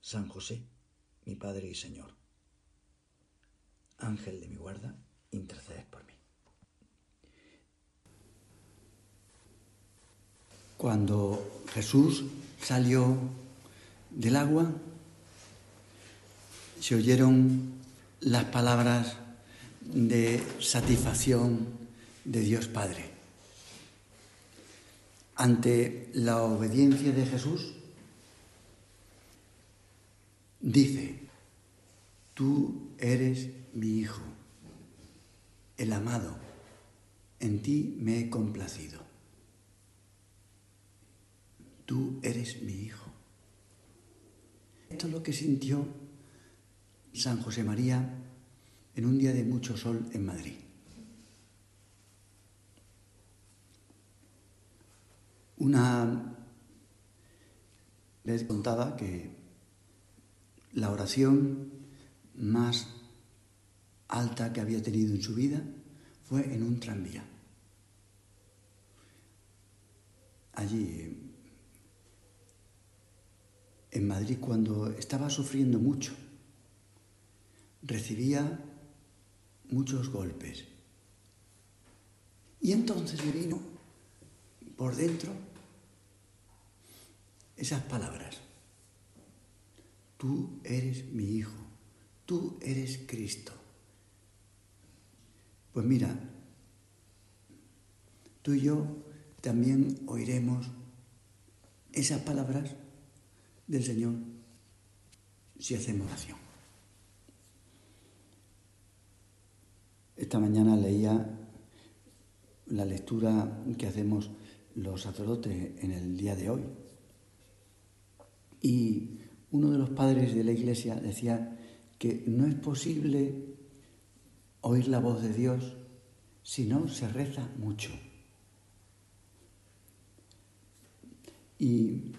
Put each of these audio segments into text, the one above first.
San José, mi Padre y Señor. Ángel de mi guarda, intercede por mí. Cuando Jesús salió del agua, se oyeron las palabras de satisfacción de Dios Padre. Ante la obediencia de Jesús, dice, tú eres mi hijo, el amado, en ti me he complacido. Tú eres mi hijo. Esto es lo que sintió San José María en un día de mucho sol en Madrid. Una vez contaba que la oración más alta que había tenido en su vida fue en un tranvía. Allí, en Madrid, cuando estaba sufriendo mucho, recibía muchos golpes. Y entonces le vino por dentro esas palabras. Tú eres mi hijo, tú eres Cristo. Pues mira, tú y yo también oiremos esas palabras del Señor si hacemos oración. Esta mañana leía la lectura que hacemos los sacerdotes en el día de hoy. Y uno de los padres de la iglesia decía que no es posible oír la voz de Dios si no se reza mucho. Y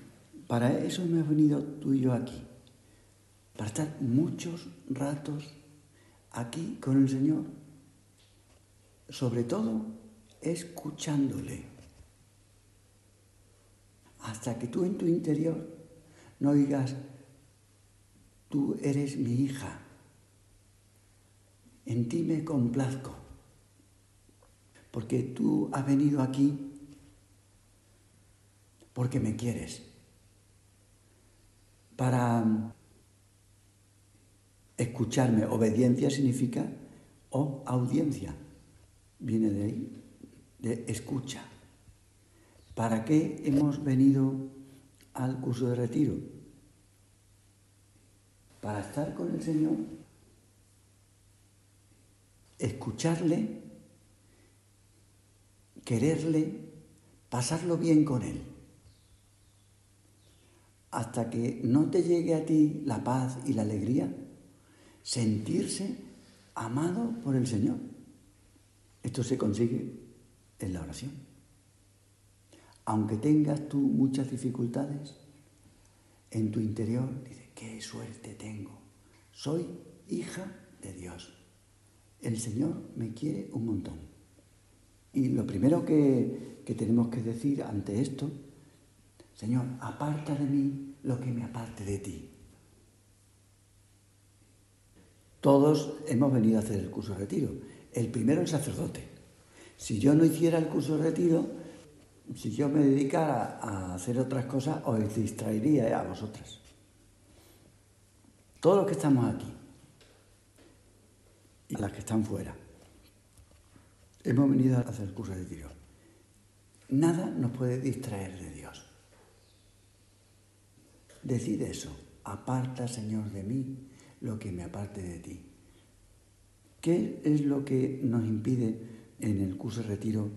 para eso me has venido tú y yo aquí, para estar muchos ratos aquí con el Señor, sobre todo escuchándole, hasta que tú en tu interior no digas, tú eres mi hija, en ti me complazco, porque tú has venido aquí porque me quieres, para escucharme. Obediencia significa o audiencia, viene de ahí, de escucha. ¿Para qué hemos venido al curso de retiro? Para estar con el Señor escucharle, quererle, pasarlo bien con Él. Hasta que no te llegue a ti la paz y la alegría, sentirse amado por el Señor. Esto se consigue en la oración. Aunque tengas tú muchas dificultades, en tu interior dice, qué suerte tengo. Soy hija de Dios el Señor me quiere un montón. Y lo primero que, tenemos que decir ante esto, Señor, aparta de mí lo que me aparte de ti. Todos hemos venido a hacer el curso de retiro. El primero el sacerdote. Si yo no hiciera el curso de retiro, si yo me dedicara a hacer otras cosas, os distraería a vosotras. Todos los que estamos aquí y las que están fuera. Hemos venido a hacer el curso de Dios. Nada nos puede distraer de Dios. Decide eso. Aparta, Señor, de mí lo que me aparte de ti. ¿Qué es lo que nos impide en el curso de retiro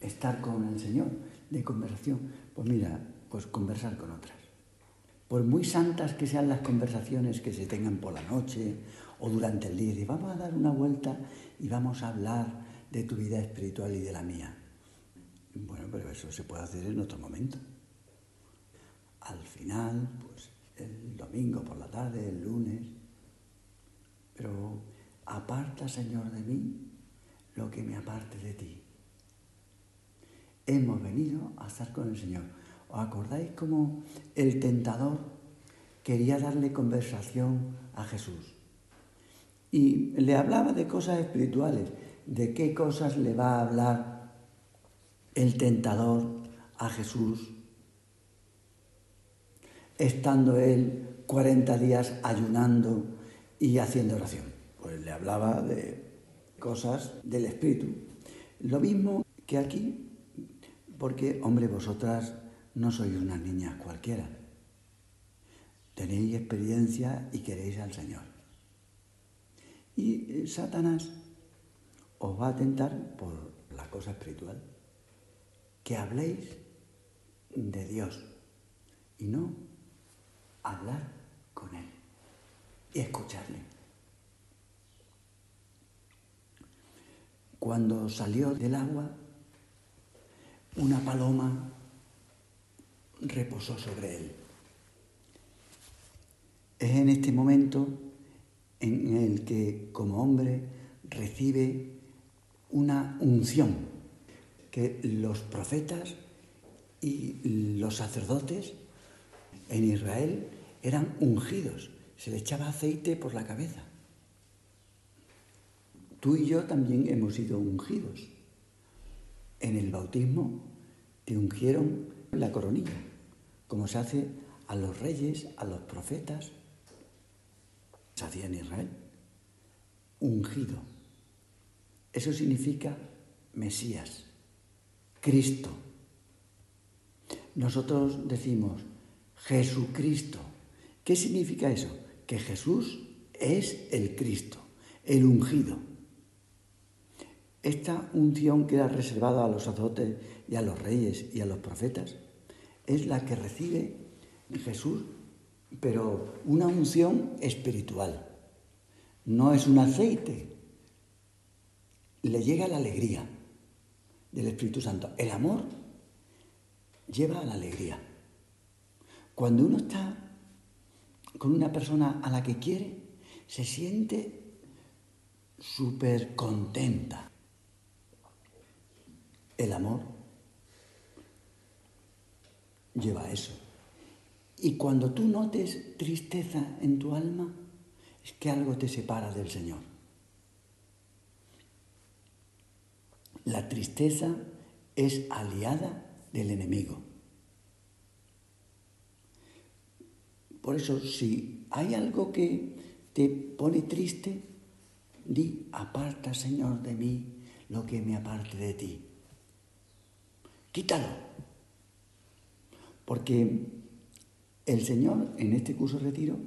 estar con el Señor de conversación? Pues mira, Pues conversar con otras. Por muy santas que sean las conversaciones que se tengan por la noche o durante el día, y vamos a dar una vuelta y vamos a hablar de tu vida espiritual y de la mía. Bueno, pero eso se puede hacer en otro momento. Al final, pues el domingo por la tarde, el lunes. Pero aparta, Señor, de mí lo que me aparte de ti. Hemos venido a estar con el Señor. ¿Os acordáis cómo el tentador quería darle conversación a Jesús? Y le hablaba de cosas espirituales, de qué cosas le va a hablar el tentador a Jesús, estando él 40 días ayunando y haciendo oración. Pues le hablaba de cosas del Espíritu. Lo mismo que aquí, porque, hombre, vosotras no sois una niña cualquiera. Tenéis experiencia y queréis al Señor. Y eh, Satanás os va a tentar por la cosa espiritual. Que habléis de Dios y no hablar con Él y escucharle. Cuando salió del agua, una paloma reposó sobre él. Es en este momento en el que como hombre recibe una unción que los profetas y los sacerdotes en Israel eran ungidos, se le echaba aceite por la cabeza. Tú y yo también hemos sido ungidos. En el bautismo te ungieron la coronilla, como se hace a los reyes, a los profetas. Se hacía en Israel. Ungido. Eso significa Mesías, Cristo. Nosotros decimos Jesucristo. ¿Qué significa eso? Que Jesús es el Cristo, el ungido. Esta unción que era reservada a los sacerdotes y a los reyes y a los profetas es la que recibe Jesús, pero una unción espiritual. No es un aceite. Le llega la alegría del Espíritu Santo. El amor lleva a la alegría. Cuando uno está con una persona a la que quiere, se siente súper contenta. El amor lleva eso. Y cuando tú notes tristeza en tu alma, es que algo te separa del Señor. La tristeza es aliada del enemigo. Por eso, si hay algo que te pone triste, di, aparta, Señor, de mí lo que me aparte de ti. Quítalo. Porque el Señor en este curso de retiro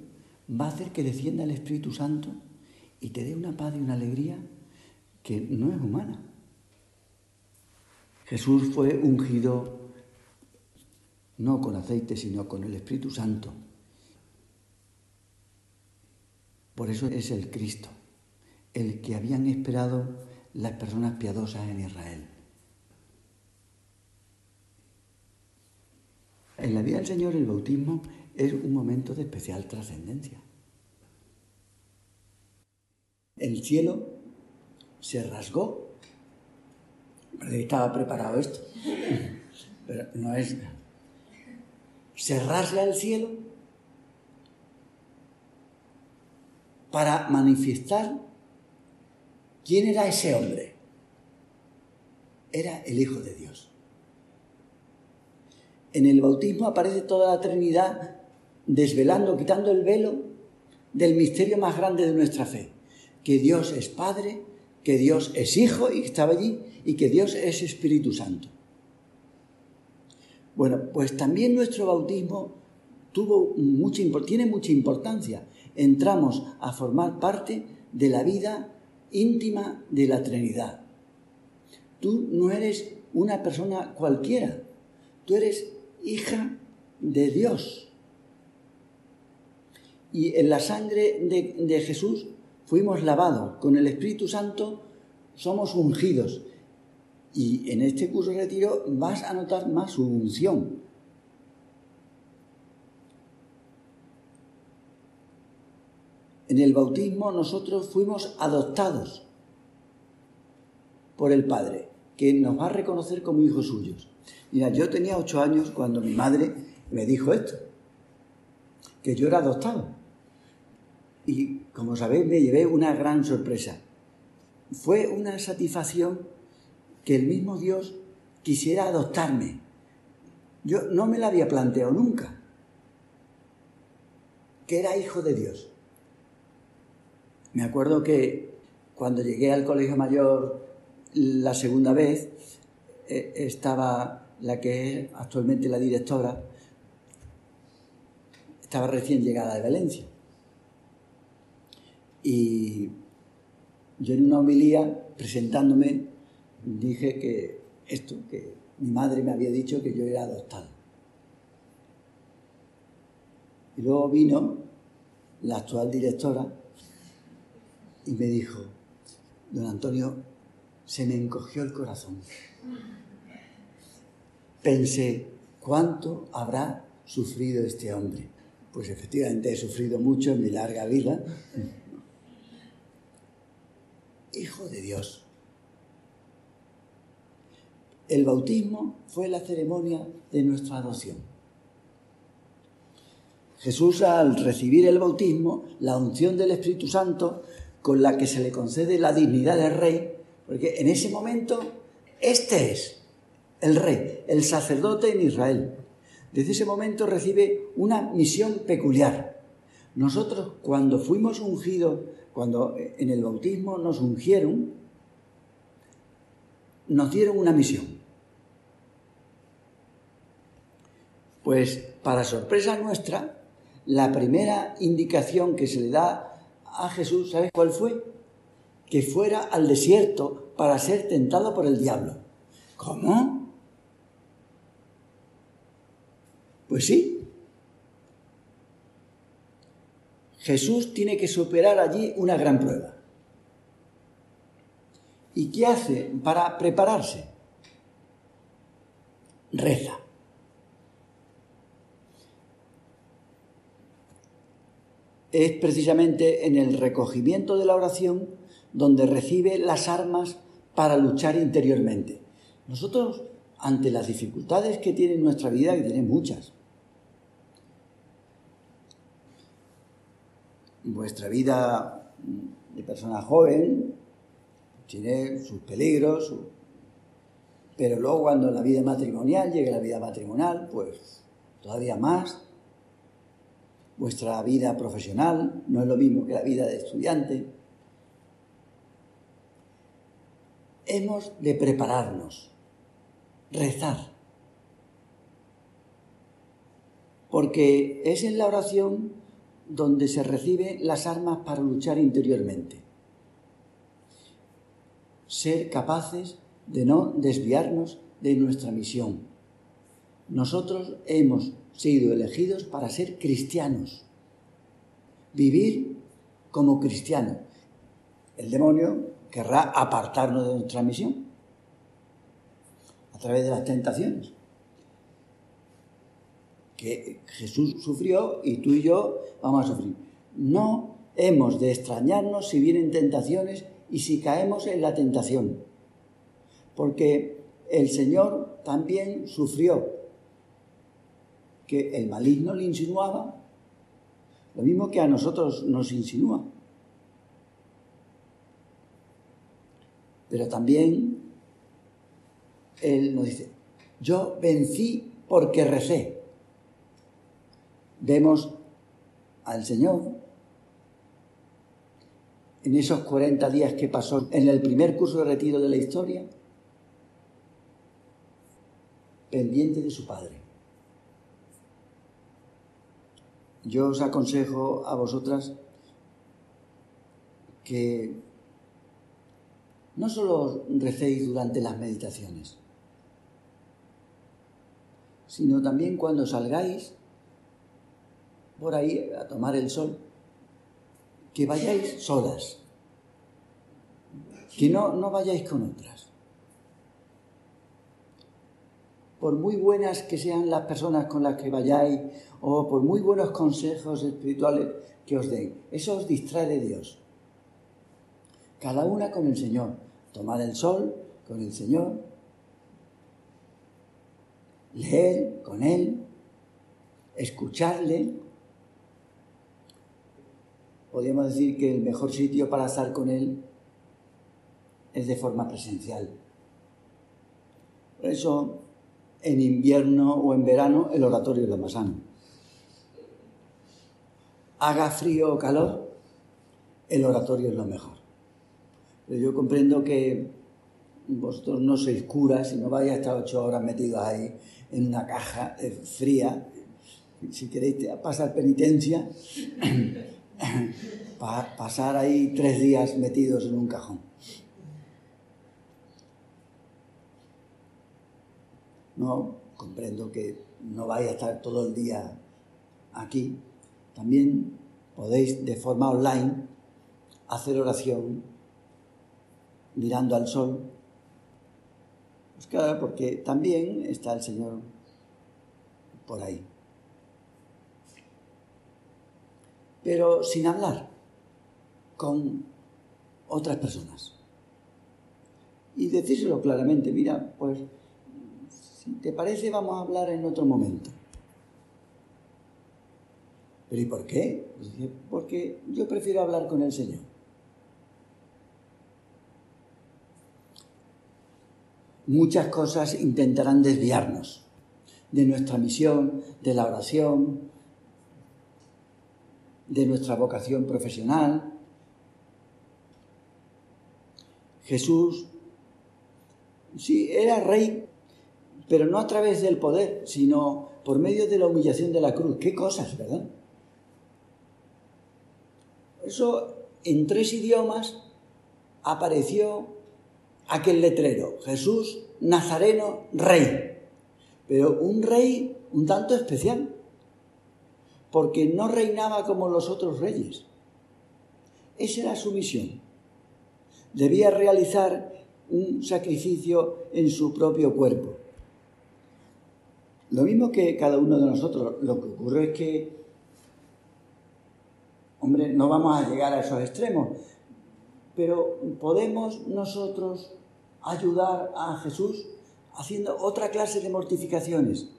va a hacer que descienda el Espíritu Santo y te dé una paz y una alegría que no es humana. Jesús fue ungido no con aceite, sino con el Espíritu Santo. Por eso es el Cristo, el que habían esperado las personas piadosas en Israel. En la vida del Señor el bautismo es un momento de especial trascendencia. El cielo se rasgó. Estaba preparado esto. Pero no es. Se rasga el cielo para manifestar quién era ese hombre. Era el Hijo de Dios. En el bautismo aparece toda la Trinidad desvelando, quitando el velo del misterio más grande de nuestra fe, que Dios es Padre, que Dios es Hijo y estaba allí, y que Dios es Espíritu Santo. Bueno, pues también nuestro bautismo tuvo mucha, tiene mucha importancia. Entramos a formar parte de la vida íntima de la Trinidad. Tú no eres una persona cualquiera, tú eres hija de Dios. Y en la sangre de, Jesús fuimos lavados, con el Espíritu Santo somos ungidos. Y en este curso de retiro vas a notar más su unción. En el bautismo nosotros fuimos adoptados por el Padre, que nos va a reconocer como hijos suyos. Mira, yo tenía ocho años cuando mi madre me dijo esto, que yo era adoptado. Y como sabéis, me llevé una gran sorpresa. Fue una satisfacción que el mismo Dios quisiera adoptarme. Yo no me la había planteado nunca, que era hijo de Dios. Me acuerdo que cuando llegué al colegio mayor la segunda vez, estaba la que es actualmente la directora, estaba recién llegada de Valencia. Y yo en una homilía, presentándome, dije que esto, que mi madre me había dicho que yo era adoptado. Y luego vino la actual directora y me dijo, don Antonio, se me encogió el corazón. Pensé, ¿cuánto habrá sufrido este hombre? Pues efectivamente he sufrido mucho en mi larga vida hijo de Dios. El bautismo fue la ceremonia de nuestra adopción. Jesús al recibir el bautismo, la unción del Espíritu Santo, con la que se le concede la dignidad de rey, porque en ese momento este es el rey, el sacerdote en Israel. Desde ese momento recibe una misión peculiar. Nosotros cuando fuimos ungidos cuando en el bautismo nos ungieron, nos dieron una misión. Pues para sorpresa nuestra, la primera indicación que se le da a Jesús, ¿sabes cuál fue? Que fuera al desierto para ser tentado por el diablo. ¿Cómo? Pues sí, Jesús tiene que superar allí una gran prueba. ¿Y qué hace para prepararse? Reza. Es precisamente en el recogimiento de la oración donde recibe las armas para luchar interiormente. Nosotros, ante las dificultades que tiene nuestra vida, que tiene muchas, vuestra vida de persona joven tiene sus peligros, pero luego cuando la vida matrimonial llegue la vida matrimonial, pues todavía más. Vuestra vida profesional no es lo mismo que la vida de estudiante. Hemos de prepararnos, rezar, porque es en la oración donde se reciben las armas para luchar interiormente. Ser capaces de no desviarnos de nuestra misión. Nosotros hemos sido elegidos para ser cristianos, vivir como cristianos. El demonio querrá apartarnos de nuestra misión a través de las tentaciones que Jesús sufrió y tú y yo vamos a sufrir. No hemos de extrañarnos si vienen tentaciones y si caemos en la tentación, porque el Señor también sufrió que el maligno le insinuaba lo mismo que a nosotros nos insinúa. Pero también Él nos dice, yo vencí porque recé vemos al Señor en esos 40 días que pasó en el primer curso de retiro de la historia, pendiente de su Padre. Yo os aconsejo a vosotras que no solo recéis durante las meditaciones, sino también cuando salgáis por ahí a tomar el sol, que vayáis solas, que no, no vayáis con otras. Por muy buenas que sean las personas con las que vayáis, o por muy buenos consejos espirituales que os den, eso os distrae de Dios. Cada una con el Señor. Tomar el sol con el Señor. Leer con Él. Escucharle podríamos decir que el mejor sitio para estar con Él es de forma presencial. Por eso, en invierno o en verano, el oratorio es lo más sano. Haga frío o calor, el oratorio es lo mejor. Pero yo comprendo que vosotros no sois curas y no vais a estar ocho horas metidos ahí en una caja eh, fría. Si queréis pasar penitencia, pasar ahí tres días metidos en un cajón. No, comprendo que no vais a estar todo el día aquí. También podéis de forma online hacer oración mirando al sol. Pues claro, porque también está el Señor por ahí. pero sin hablar con otras personas. Y decírselo claramente, mira, pues si te parece vamos a hablar en otro momento. ¿Pero y por qué? Porque yo prefiero hablar con el Señor. Muchas cosas intentarán desviarnos de nuestra misión, de la oración, de nuestra vocación profesional. Jesús, sí, era rey, pero no a través del poder, sino por medio de la humillación de la cruz. Qué cosas, ¿verdad? Eso en tres idiomas apareció aquel letrero, Jesús Nazareno Rey, pero un rey un tanto especial porque no reinaba como los otros reyes. Esa era su misión. Debía realizar un sacrificio en su propio cuerpo. Lo mismo que cada uno de nosotros, lo que ocurre es que, hombre, no vamos a llegar a esos extremos, pero podemos nosotros ayudar a Jesús haciendo otra clase de mortificaciones.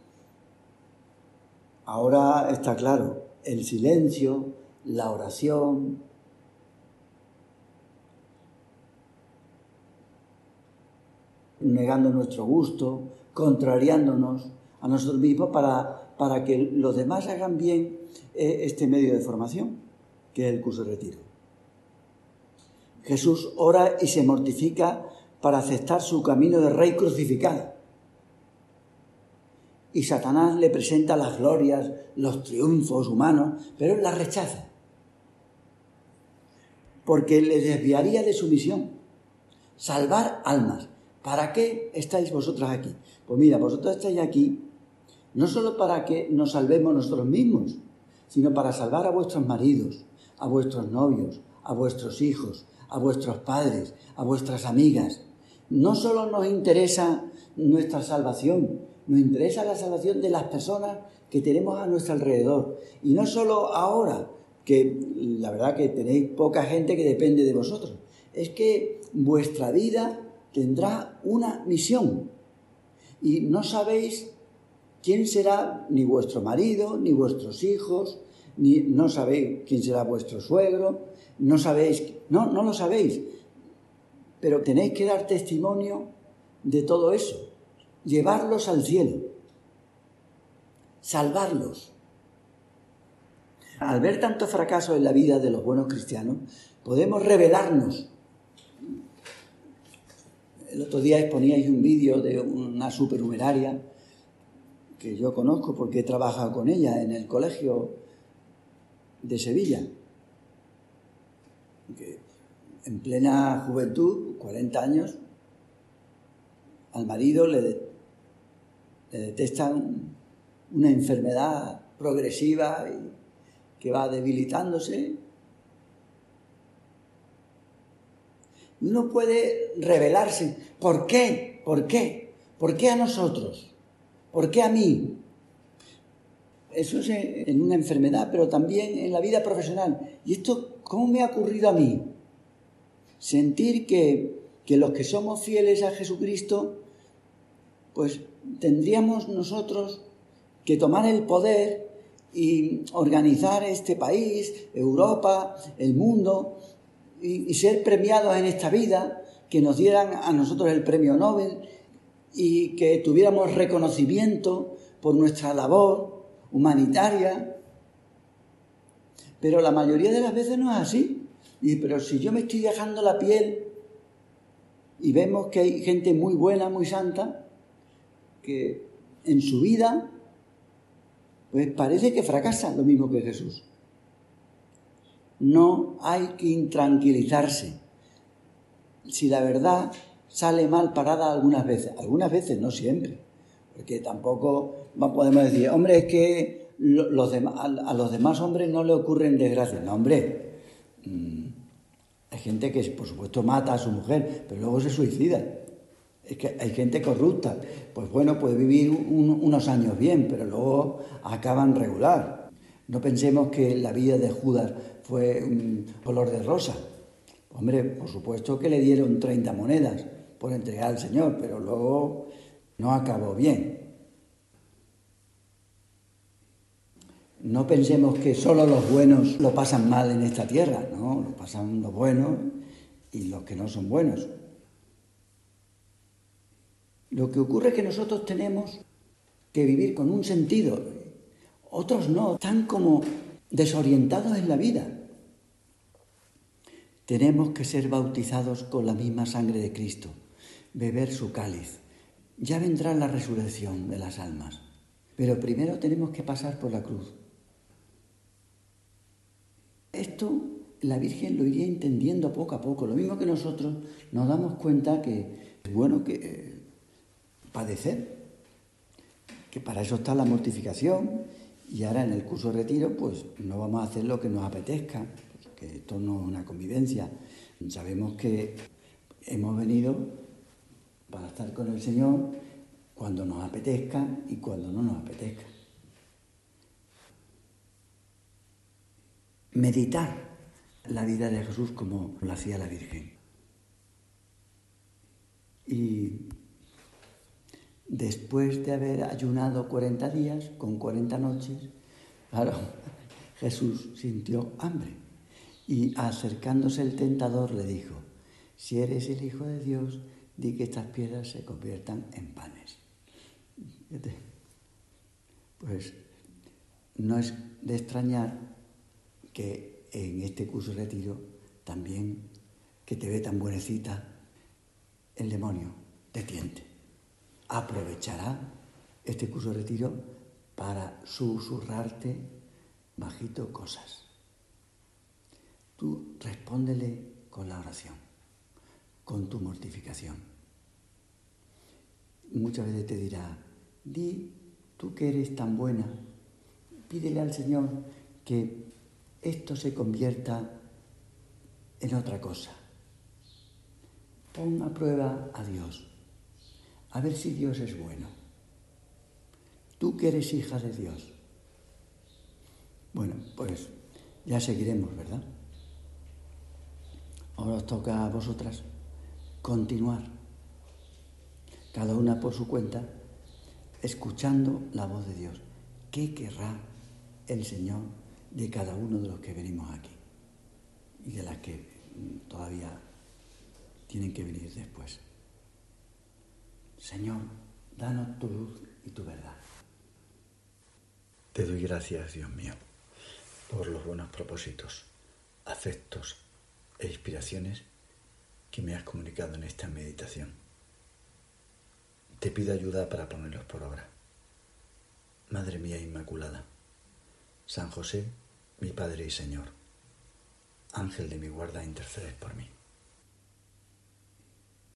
Ahora está claro, el silencio, la oración, negando nuestro gusto, contrariándonos a nosotros mismos para, para que los demás hagan bien eh, este medio de formación, que es el curso de retiro. Jesús ora y se mortifica para aceptar su camino de rey crucificado y Satanás le presenta las glorias, los triunfos humanos, pero él las rechaza. Porque le desviaría de su misión, salvar almas. ¿Para qué estáis vosotras aquí? Pues mira, vosotros estáis aquí no solo para que nos salvemos nosotros mismos, sino para salvar a vuestros maridos, a vuestros novios, a vuestros hijos, a vuestros padres, a vuestras amigas. No solo nos interesa nuestra salvación, nos interesa la salvación de las personas que tenemos a nuestro alrededor. Y no solo ahora, que la verdad que tenéis poca gente que depende de vosotros. Es que vuestra vida tendrá una misión. Y no sabéis quién será ni vuestro marido, ni vuestros hijos, ni no sabéis quién será vuestro suegro, no sabéis, no, no lo sabéis. Pero tenéis que dar testimonio de todo eso llevarlos al cielo, salvarlos. Al ver tanto fracaso en la vida de los buenos cristianos, podemos revelarnos. El otro día exponíais un vídeo de una supernumeraria que yo conozco porque he trabajado con ella en el colegio de Sevilla. En plena juventud, 40 años, al marido le, detestan una enfermedad progresiva que va debilitándose. Uno puede revelarse. ¿Por qué? ¿Por qué? ¿Por qué a nosotros? ¿Por qué a mí? Eso es en una enfermedad, pero también en la vida profesional. ¿Y esto cómo me ha ocurrido a mí? Sentir que, que los que somos fieles a Jesucristo, pues tendríamos nosotros que tomar el poder y organizar este país, Europa, el mundo, y, ser premiados en esta vida, que nos dieran a nosotros el premio Nobel y que tuviéramos reconocimiento por nuestra labor humanitaria. Pero la mayoría de las veces no es así. Y, pero si yo me estoy dejando la piel y vemos que hay gente muy buena, muy santa, que en su vida pues parece que fracasa lo mismo que Jesús. No hay que intranquilizarse. Si la verdad sale mal parada algunas veces, algunas veces, no siempre, porque tampoco podemos decir, hombre, es que a los demás hombres no le ocurren desgracias. No, hombre, mm, gente que, por supuesto, mata a su mujer, pero luego se suicida. Es que hay gente corrupta. Pues bueno, puede vivir unos años bien, pero luego acaban regular. No pensemos que la vida de Judas fue color de rosa. Hombre, por supuesto que le dieron 30 monedas por entregar al Señor, pero luego no acabó bien. No pensemos que solo los buenos lo pasan mal en esta tierra, no, lo pasan los buenos y los que no son buenos. Lo que ocurre es que nosotros tenemos que vivir con un sentido, otros no, están como desorientados en la vida. Tenemos que ser bautizados con la misma sangre de Cristo, beber su cáliz. Ya vendrá la resurrección de las almas, pero primero tenemos que pasar por la cruz. Esto la Virgen lo iría entendiendo poco a poco, lo mismo que nosotros nos damos cuenta que es bueno que padecer, que para eso está la mortificación y ahora en el curso de retiro pues no vamos a hacer lo que nos apetezca, que esto no es una convivencia. Sabemos que hemos venido para estar con el Señor cuando nos apetezca y cuando no nos apetezca. Meditar la vida de Jesús como lo hacía la Virgen. Y después de haber ayunado 40 días con 40 noches, Jesús sintió hambre. Y acercándose el tentador le dijo, si eres el Hijo de Dios, di que estas piedras se conviertan en panes. Pues no es de extrañar que en este curso de retiro también, que te ve tan buenecita, el demonio te tiente aprovechará este curso de retiro para susurrarte bajito cosas. Tú respóndele con la oración, con tu mortificación. Muchas veces te dirá, di tú que eres tan buena, pídele al Señor que esto se convierta en otra cosa. Pon a prueba a Dios a ver si Dios es bueno. Tú que eres hija de Dios. Bueno, pues ya seguiremos, ¿verdad? Ahora os toca a vosotras continuar, cada una por su cuenta, escuchando la voz de Dios. ¿Qué querrá el Señor de cada uno de los que venimos aquí y de las que todavía tienen que venir después? Señor, danos tu luz y tu verdad. Te doy gracias, Dios mío, por los buenos propósitos, afectos e inspiraciones que me has comunicado en esta meditación. Te pido ayuda para ponerlos por obra. Madre mía Inmaculada, San José, mi Padre y Señor, Ángel de mi guarda, intercedes por mí.